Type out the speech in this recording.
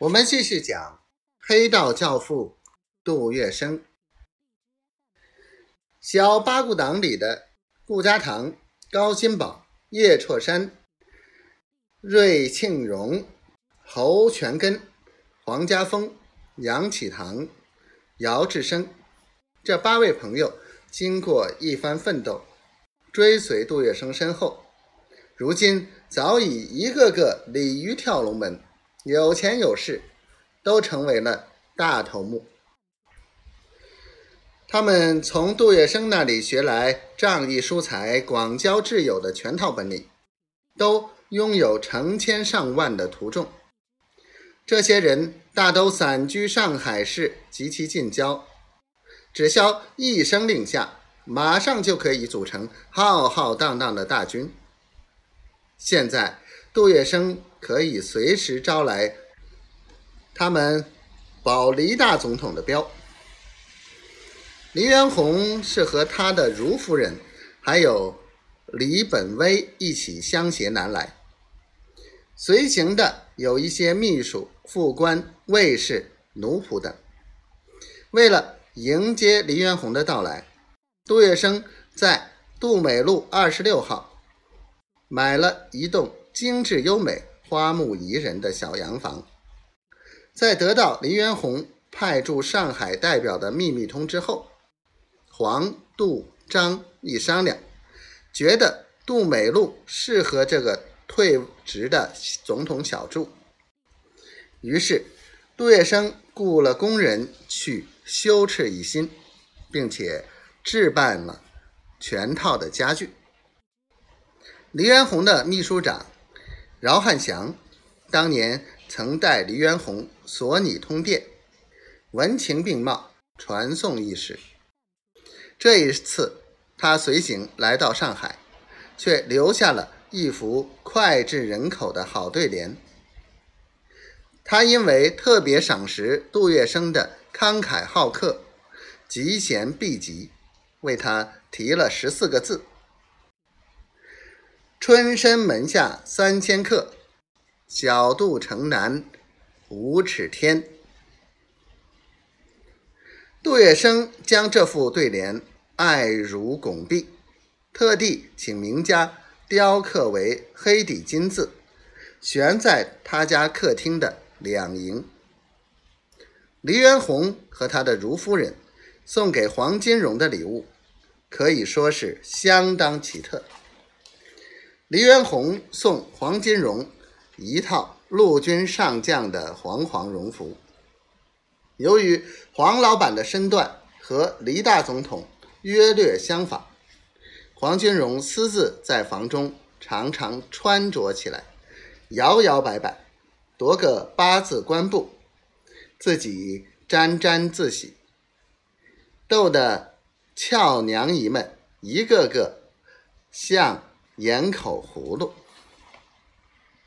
我们继续讲黑道教父杜月笙。小八股党里的顾家堂、高新宝、叶绰山、瑞庆荣、侯全根、黄家峰、杨启堂、姚志生这八位朋友，经过一番奋斗，追随杜月笙身后，如今早已一个个鲤鱼跳龙门。有钱有势，都成为了大头目。他们从杜月笙那里学来仗义疏财、广交挚友的全套本领，都拥有成千上万的徒众。这些人大都散居上海市及其近郊，只消一声令下，马上就可以组成浩浩荡荡的大军。现在，杜月笙。可以随时招来他们保黎大总统的镖。黎元洪是和他的如夫人还有李本威一起相携南来，随行的有一些秘书、副官、卫士、奴仆等。为了迎接黎元洪的到来，杜月笙在杜美路二十六号买了一栋精致优美。花木宜人的小洋房，在得到黎元洪派驻上海代表的秘密通知后，黄、杜、张一商量，觉得杜美路适合这个退职的总统小住，于是杜月笙雇了工人去修葺一新，并且置办了全套的家具。黎元洪的秘书长。饶汉祥当年曾带黎元洪索拟通电，文情并茂，传颂一时。这一次他随行来到上海，却留下了一幅脍炙人口的好对联。他因为特别赏识杜月笙的慷慨好客、嫉贤避疾，为他提了十四个字。春申门下三千客，小渡城南五尺天。杜月笙将这副对联爱如拱璧，特地请名家雕刻为黑底金字，悬在他家客厅的两楹。黎元洪和他的如夫人送给黄金荣的礼物，可以说是相当奇特。黎元洪送黄金荣一套陆军上将的黄黄荣服。由于黄老板的身段和黎大总统约略相仿，黄金荣私自在房中常常穿着起来，摇摇摆摆，夺个八字官布，自己沾沾自喜，逗得俏娘姨们一个个像。盐口葫芦。